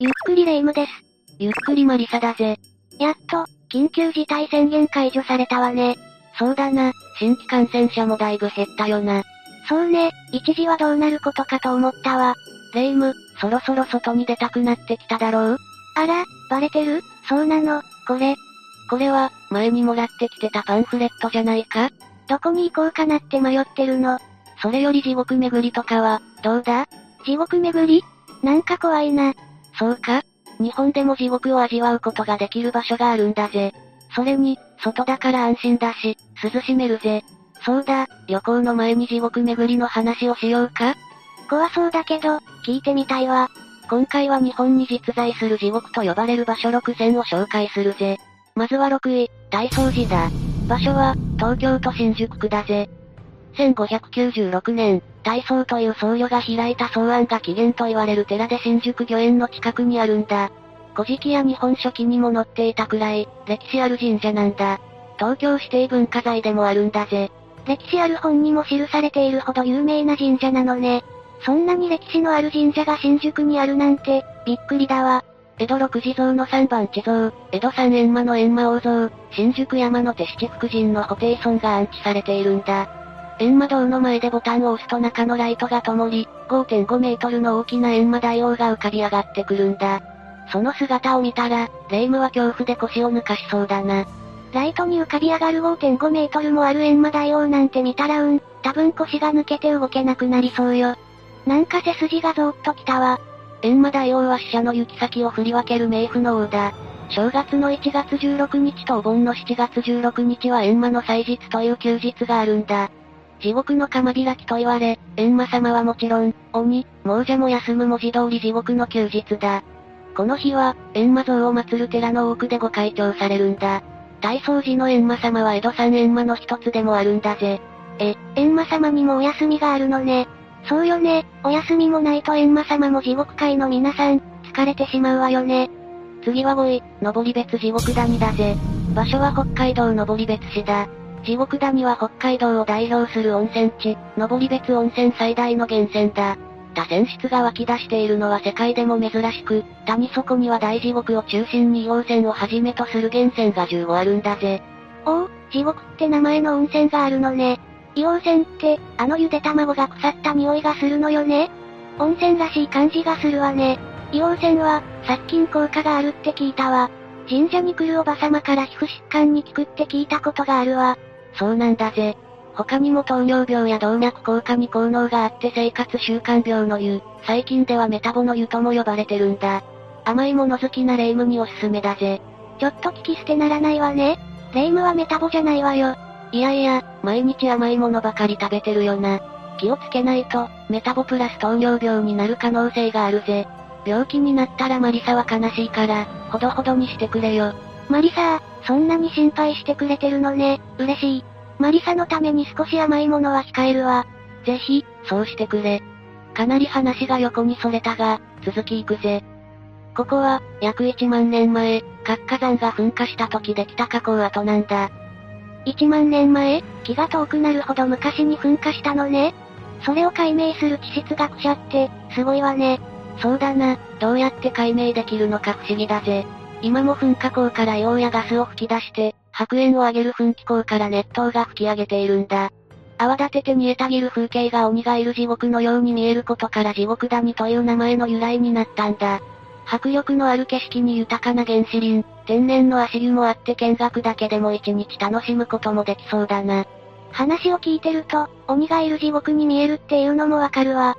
ゆっくりレ夢ムです。ゆっくりマリサだぜ。やっと、緊急事態宣言解除されたわね。そうだな、新規感染者もだいぶ減ったよな。そうね、一時はどうなることかと思ったわ。レ夢ム、そろそろ外に出たくなってきただろう？あら、バレてる？そうなの、これ。これは、前にもらってきてたパンフレットじゃないか？どこに行こうかなって迷ってるの？それより地獄巡りとかは、どうだ？地獄巡り？なんか怖いな。そうか日本でも地獄を味わうことができる場所があるんだぜ。それに、外だから安心だし、涼しめるぜ。そうだ、旅行の前に地獄巡りの話をしようか怖そうだけど、聞いてみたいわ。今回は日本に実在する地獄と呼ばれる場所6選を紹介するぜ。まずは6位、大掃寺だ。場所は、東京都新宿区だぜ。1596年、大僧という僧侶が開いた草案が起源と言われる寺で新宿御苑の近くにあるんだ。古事記や日本書紀にも載っていたくらい、歴史ある神社なんだ。東京指定文化財でもあるんだぜ。歴史ある本にも記されているほど有名な神社なのね。そんなに歴史のある神社が新宿にあるなんて、びっくりだわ。江戸六地蔵の三番地蔵、江戸三閻魔の閻魔王像、新宿山の手七福神の布袋尊が安置されているんだ。閻魔堂の前でボタンを押すと中のライトが灯り、5.5メートルの大きな閻魔大王が浮かび上がってくるんだ。その姿を見たら、霊夢は恐怖で腰を抜かしそうだな。ライトに浮かび上がる5.5メートルもある閻魔大王なんて見たらうん、多分腰が抜けて動けなくなりそうよ。なんか背筋がゾーッときたわ。閻魔大王は死者の行き先を振り分ける冥府の王だ。正月の1月16日とお盆の7月16日は閻魔の祭日という休日があるんだ。地獄の釜開きと言われ、閻魔様はもちろん、鬼、亡者も休む文字通り地獄の休日だ。この日は、閻魔像を祀る寺の多くでご開帳されるんだ。大掃除の閻魔様は江戸三閻魔の一つでもあるんだぜ。え、閻魔様にもお休みがあるのね。そうよね、お休みもないと閻魔様も地獄界の皆さん、疲れてしまうわよね。次は5位、登別地獄谷だぜ。場所は北海道登別市だ。地獄谷は北海道を代表する温泉地、登別温泉最大の源泉だ。多泉質が湧き出しているのは世界でも珍しく、谷底には大地獄を中心に硫黄泉をはじめとする源泉が15あるんだぜ。おお、地獄って名前の温泉があるのね。硫黄泉って、あのゆで卵が腐った匂いがするのよね。温泉らしい感じがするわね。硫黄泉は、殺菌効果があるって聞いたわ。神社に来るおばさまから皮膚疾患に効くって聞いたことがあるわ。そうなんだぜ。他にも糖尿病や動脈硬化に効能があって生活習慣病の湯、最近ではメタボの湯とも呼ばれてるんだ。甘いもの好きなレイムにおすすめだぜ。ちょっと聞き捨てならないわね。レイムはメタボじゃないわよ。いやいや、毎日甘いものばかり食べてるよな。気をつけないと、メタボプラス糖尿病になる可能性があるぜ。病気になったらマリサは悲しいから、ほどほどにしてくれよ。マリサそんなに心配してくれてるのね、嬉しい。マリサのために少し甘いものは控えるわ。ぜひ、そうしてくれ。かなり話が横にそれたが、続き行くぜ。ここは、約1万年前、活火山が噴火した時できた火口跡なんだ。1万年前、気が遠くなるほど昔に噴火したのね。それを解明する地質学者って、すごいわね。そうだな、どうやって解明できるのか不思議だぜ。今も噴火口から硫黄やガスを吹き出して、白煙を上げる噴気口から熱湯が吹き上げているんだ。泡立てて煮えたぎる風景が鬼がいる地獄のように見えることから地獄谷という名前の由来になったんだ。迫力のある景色に豊かな原始林、天然の足湯もあって見学だけでも一日楽しむこともできそうだな。話を聞いてると、鬼がいる地獄に見えるっていうのもわかるわ。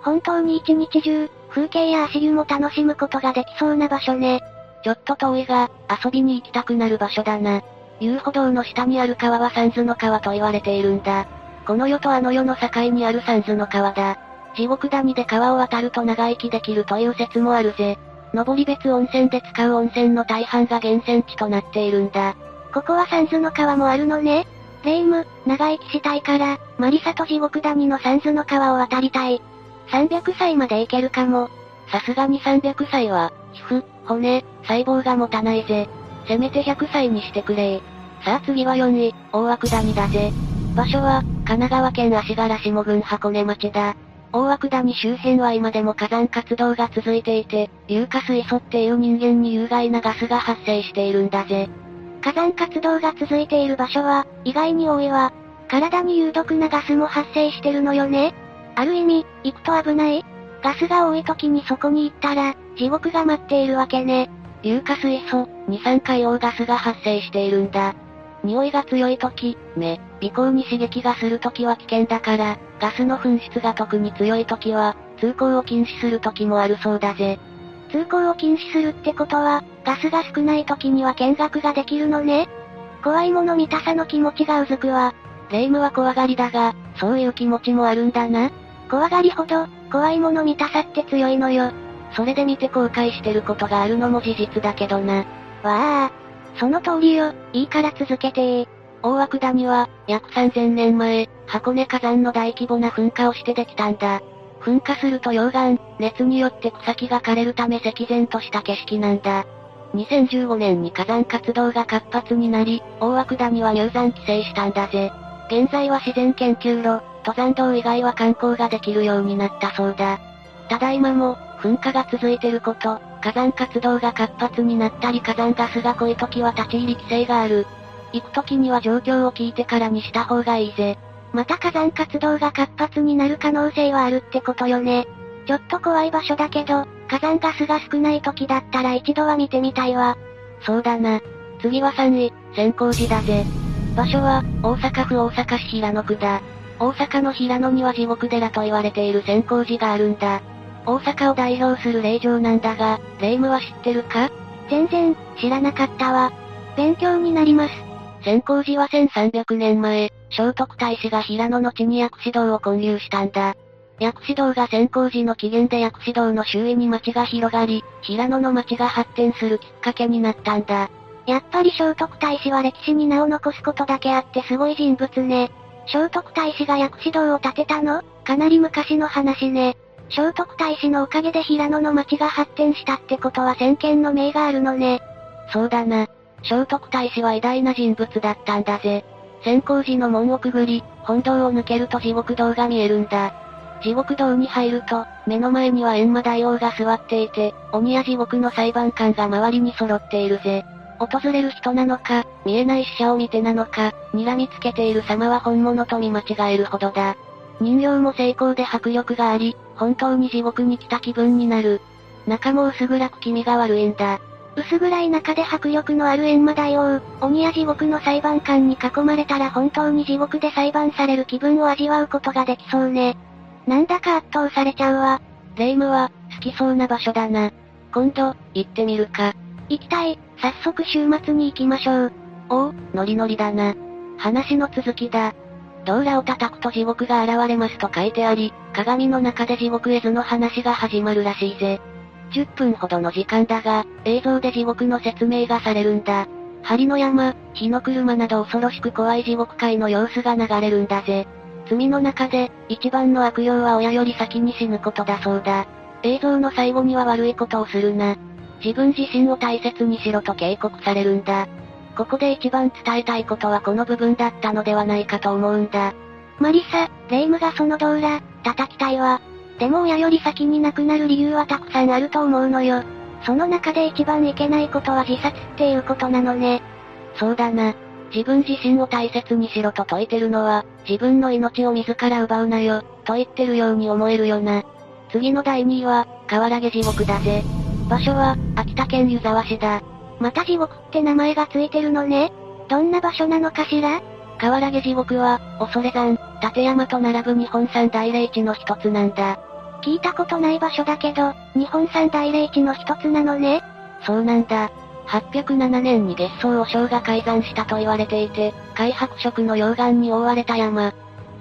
本当に一日中、風景や足湯も楽しむことができそうな場所ね。ちょっと遠いが、遊びに行きたくなる場所だな。遊歩道の下にある川は三途の川と言われているんだ。この世とあの世の境にある三途の川だ。地獄谷で川を渡ると長生きできるという説もあるぜ。登別温泉で使う温泉の大半が源泉地となっているんだ。ここは三途の川もあるのね。霊夢、長生きしたいから、マリサと地獄谷の三途の川を渡りたい。300歳までいけるかも。さすがに300歳は、皮膚、骨、細胞が持たないぜ。せめて100歳にしてくれさあ次は4位、大涌谷だぜ。場所は、神奈川県足柄下郡箱根町だ。大涌谷周辺は今でも火山活動が続いていて、硫化水素っていう人間に有害なガスが発生しているんだぜ。火山活動が続いている場所は、意外に多いわ。体に有毒なガスも発生してるのよね。ある意味、行くと危ないガスが多い時にそこに行ったら、地獄が待っているわけね。硫化水素、二酸化硫黄ガスが発生しているんだ。匂いが強い時、目、鼻孔に刺激がする時は危険だから、ガスの噴出が特に強い時は、通行を禁止する時もあるそうだぜ。通行を禁止するってことは、ガスが少ない時には見学ができるのね怖いもの見たさの気持ちがうずくわ。霊夢は怖がりだが、そういう気持ちもあるんだな。怖がりほど、怖いもの見たさって強いのよ。それで見て後悔してることがあるのも事実だけどな。わあ。その通りよ、いいから続けてー。大涌谷は、約3000年前、箱根火山の大規模な噴火をしてできたんだ。噴火すると溶岩、熱によって草木が枯れるため赤然とした景色なんだ。2015年に火山活動が活発になり、大涌谷は入山規制したんだぜ。現在は自然研究路、登山道以外は観光ができるようになったそうだ。ただいまも、噴火が続いてること、火山活動が活発になったり火山ガスが濃い時は立ち入り規制がある。行く時には状況を聞いてからにした方がいいぜ。また火山活動が活発になる可能性はあるってことよね。ちょっと怖い場所だけど、火山ガスが少ない時だったら一度は見てみたいわ。そうだな。次は3位、先光寺だぜ。場所は、大阪府大阪市平野区だ。大阪の平野には地獄寺と言われている先光寺があるんだ。大阪を代表する霊場なんだが、霊夢は知ってるか？全然、知らなかったわ。勉強になります。先光寺は1300年前、聖徳太子が平野の地に薬師堂を建立したんだ。薬師堂が先光寺の起源で薬師堂の周囲に町が広がり、平野の町が発展するきっかけになったんだ。やっぱり聖徳太子は歴史に名を残すことだけあってすごい人物ね。聖徳太子が薬師堂を建てたの？かなり昔の話ね。聖徳太子のおかげで平野の町が発展したってことは先見の明があるのね。そうだな。聖徳太子は偉大な人物だったんだぜ。先光寺の門をくぐり、本堂を抜けると地獄堂が見えるんだ。地獄堂に入ると、目の前には閻魔大王が座っていて、鬼や地獄の裁判官が周りに揃っているぜ。訪れる人なのか、見えない死者を見てなのか、睨みつけている様は本物と見間違えるほどだ。人形も成功で迫力があり、本当に地獄に来た気分になる。中も薄暗く気味が悪いんだ。薄暗い中で迫力のある閻魔大王、鬼や地獄の裁判官に囲まれたら本当に地獄で裁判される気分を味わうことができそうね。なんだか圧倒されちゃうわ。霊夢は、好きそうな場所だな。今度、行ってみるか。行きたい、早速週末に行きましょう。おお、ノリノリだな。話の続きだ。道裏を叩くと地獄が現れますと書いてあり、鏡の中で地獄絵図の話が始まるらしいぜ。10分ほどの時間だが、映像で地獄の説明がされるんだ。針の山、火の車など恐ろしく怖い地獄界の様子が流れるんだぜ。罪の中で、一番の悪用は親より先に死ぬことだそうだ。映像の最後には悪いことをするな。自分自身を大切にしろと警告されるんだ。ここで一番伝えたいことはこの部分だったのではないかと思うんだ。マリサ、レイムがその道裏、叩きたいわ。でも親より先に亡くなる理由はたくさんあると思うのよ。その中で一番いけないことは自殺っていうことなのね。そうだな。自分自身を大切にしろと説いてるのは、自分の命を自ら奪うなよ、と言ってるように思えるよな。次の第2位は、河原毛地獄だぜ。場所は、秋田県湯沢市だ。また地獄って名前がついてるのね。どんな場所なのかしら？河原毛地獄は、恐山、立山と並ぶ日本三大霊地の一つなんだ。聞いたことない場所だけど、日本三大霊地の一つなのね。そうなんだ。807年に月相和尚が開山したと言われていて、開白色の溶岩に覆われた山。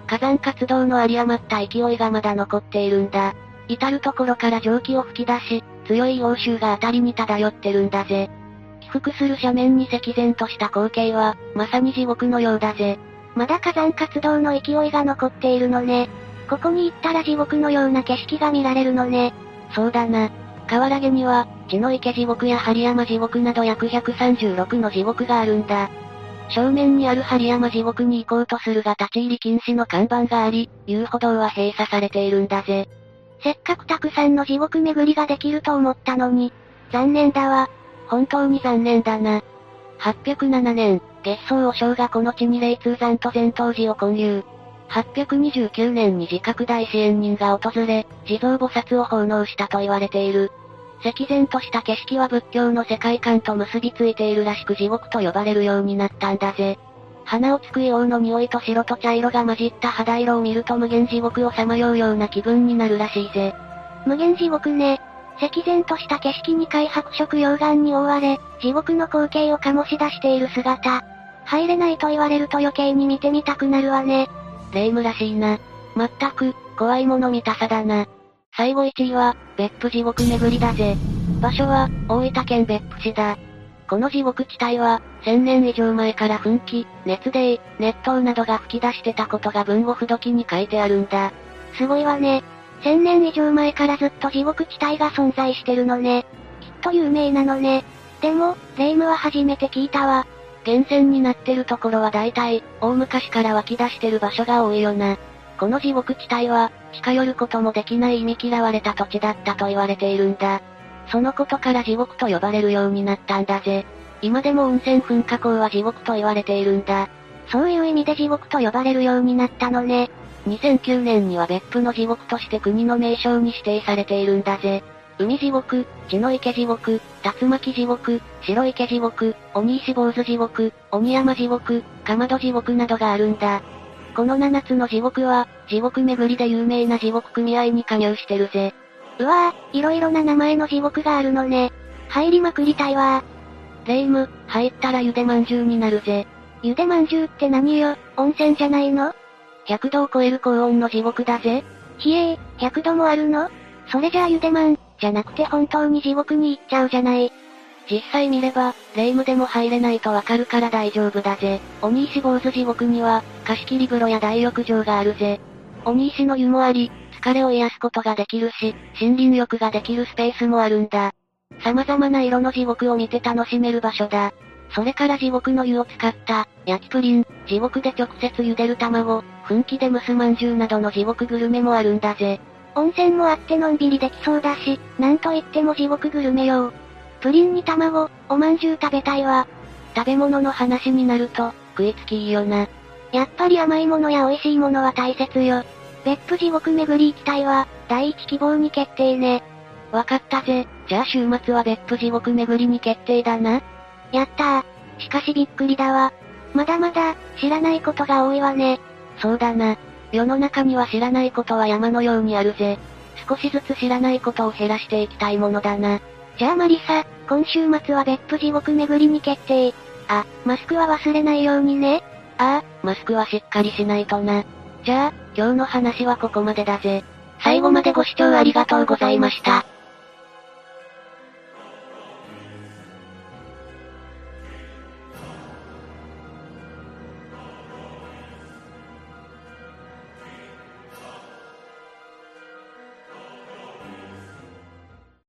火山活動の有り余った勢いがまだ残っているんだ。至るところから蒸気を吹き出し、強い応酬が当たりに漂ってるんだぜ。起伏する斜面に赤然とした光景は、まさに地獄のようだぜ。まだ火山活動の勢いが残っているのね。ここに行ったら地獄のような景色が見られるのね。そうだな。河原毛には、血の池地獄や針山地獄など約136の地獄があるんだ。正面にある針山地獄に行こうとするが立ち入り禁止の看板があり、遊歩道は閉鎖されているんだぜ。せっかくたくさんの地獄巡りができると思ったのに、残念だわ。本当に残念だな。807年、月相和尚がこの地に霊通山と前頭寺を建立。829年に自覚大支援人が訪れ、地蔵菩薩を奉納したと言われている。石然とした景色は仏教の世界観と結びついているらしく地獄と呼ばれるようになったんだぜ。花をつく硫黄の匂いと白と茶色が混じった肌色を見ると無限地獄をさまようような気分になるらしいぜ。無限地獄ね。石然とした景色に海白色溶岩に覆われ、地獄の光景を醸し出している姿。入れないと言われると余計に見てみたくなるわね。霊夢らしいな。まったく、怖いもの見たさだな。最後1位は、別府地獄巡りだぜ。場所は、大分県別府市だ。この地獄地帯は、1000年以上前から噴気、熱泥、熱湯などが吹き出してたことが文後不時に書いてあるんだ。すごいわね。1000年以上前からずっと地獄地帯が存在してるのね。きっと有名なのね。でも、霊夢は初めて聞いたわ。源泉になってるところは大体、大昔から湧き出してる場所が多いよな。この地獄地帯は、近寄ることもできない意味嫌われた土地だったと言われているんだ。そのことから地獄と呼ばれるようになったんだぜ。今でも温泉噴火口は地獄と言われているんだ。そういう意味で地獄と呼ばれるようになったのね。2009年には別府の地獄として国の名称に指定されているんだぜ。海地獄、血の池地獄、竜巻地獄、白池地獄、鬼石坊主地獄、鬼山地獄、かまど地獄などがあるんだ。この7つの地獄は、地獄巡りで有名な地獄組合に加入してるぜ。うわぁ、いろいろな名前の地獄があるのね。入りまくりたいわレイム、入ったらゆでまんじゅうになるぜ。ゆでまんじゅうって何よ、温泉じゃないの？?100 度を超える高温の地獄だぜ。ひえー、100度もあるの？それじゃあゆでまん、じゃなくて本当に地獄に行っちゃうじゃない。実際見れば、霊夢でも入れないとわかるから大丈夫だぜ。鬼石坊主地獄には、貸し切り風呂や大浴場があるぜ。鬼石の湯もあり、疲れを癒すことができるし、森林浴ができるスペースもあるんだ。様々な色の地獄を見て楽しめる場所だ。それから地獄の湯を使った、焼きプリン、地獄で直接茹でる卵、噴気で蒸すまんじゅうなどの地獄グルメもあるんだぜ。温泉もあってのんびりできそうだし、なんといっても地獄グルメ用。プリンに卵、おまんじゅう食べたいわ。食べ物の話になると、食いつきいいよな。やっぱり甘いものや美味しいものは大切よ。別府地獄巡り行きたいわ。第一希望に決定ね。わかったぜ。じゃあ週末は別府地獄巡りに決定だな。やったー。しかしびっくりだわ。まだまだ、知らないことが多いわね。そうだな。世の中には知らないことは山のようにあるぜ。少しずつ知らないことを減らしていきたいものだな。じゃあマリサ、今週末は別府地獄巡りに決定。あ、マスクは忘れないようにね。ああ、マスクはしっかりしないとな。じゃあ、今日の話はここまでだぜ。最後までご視聴ありがとうございました。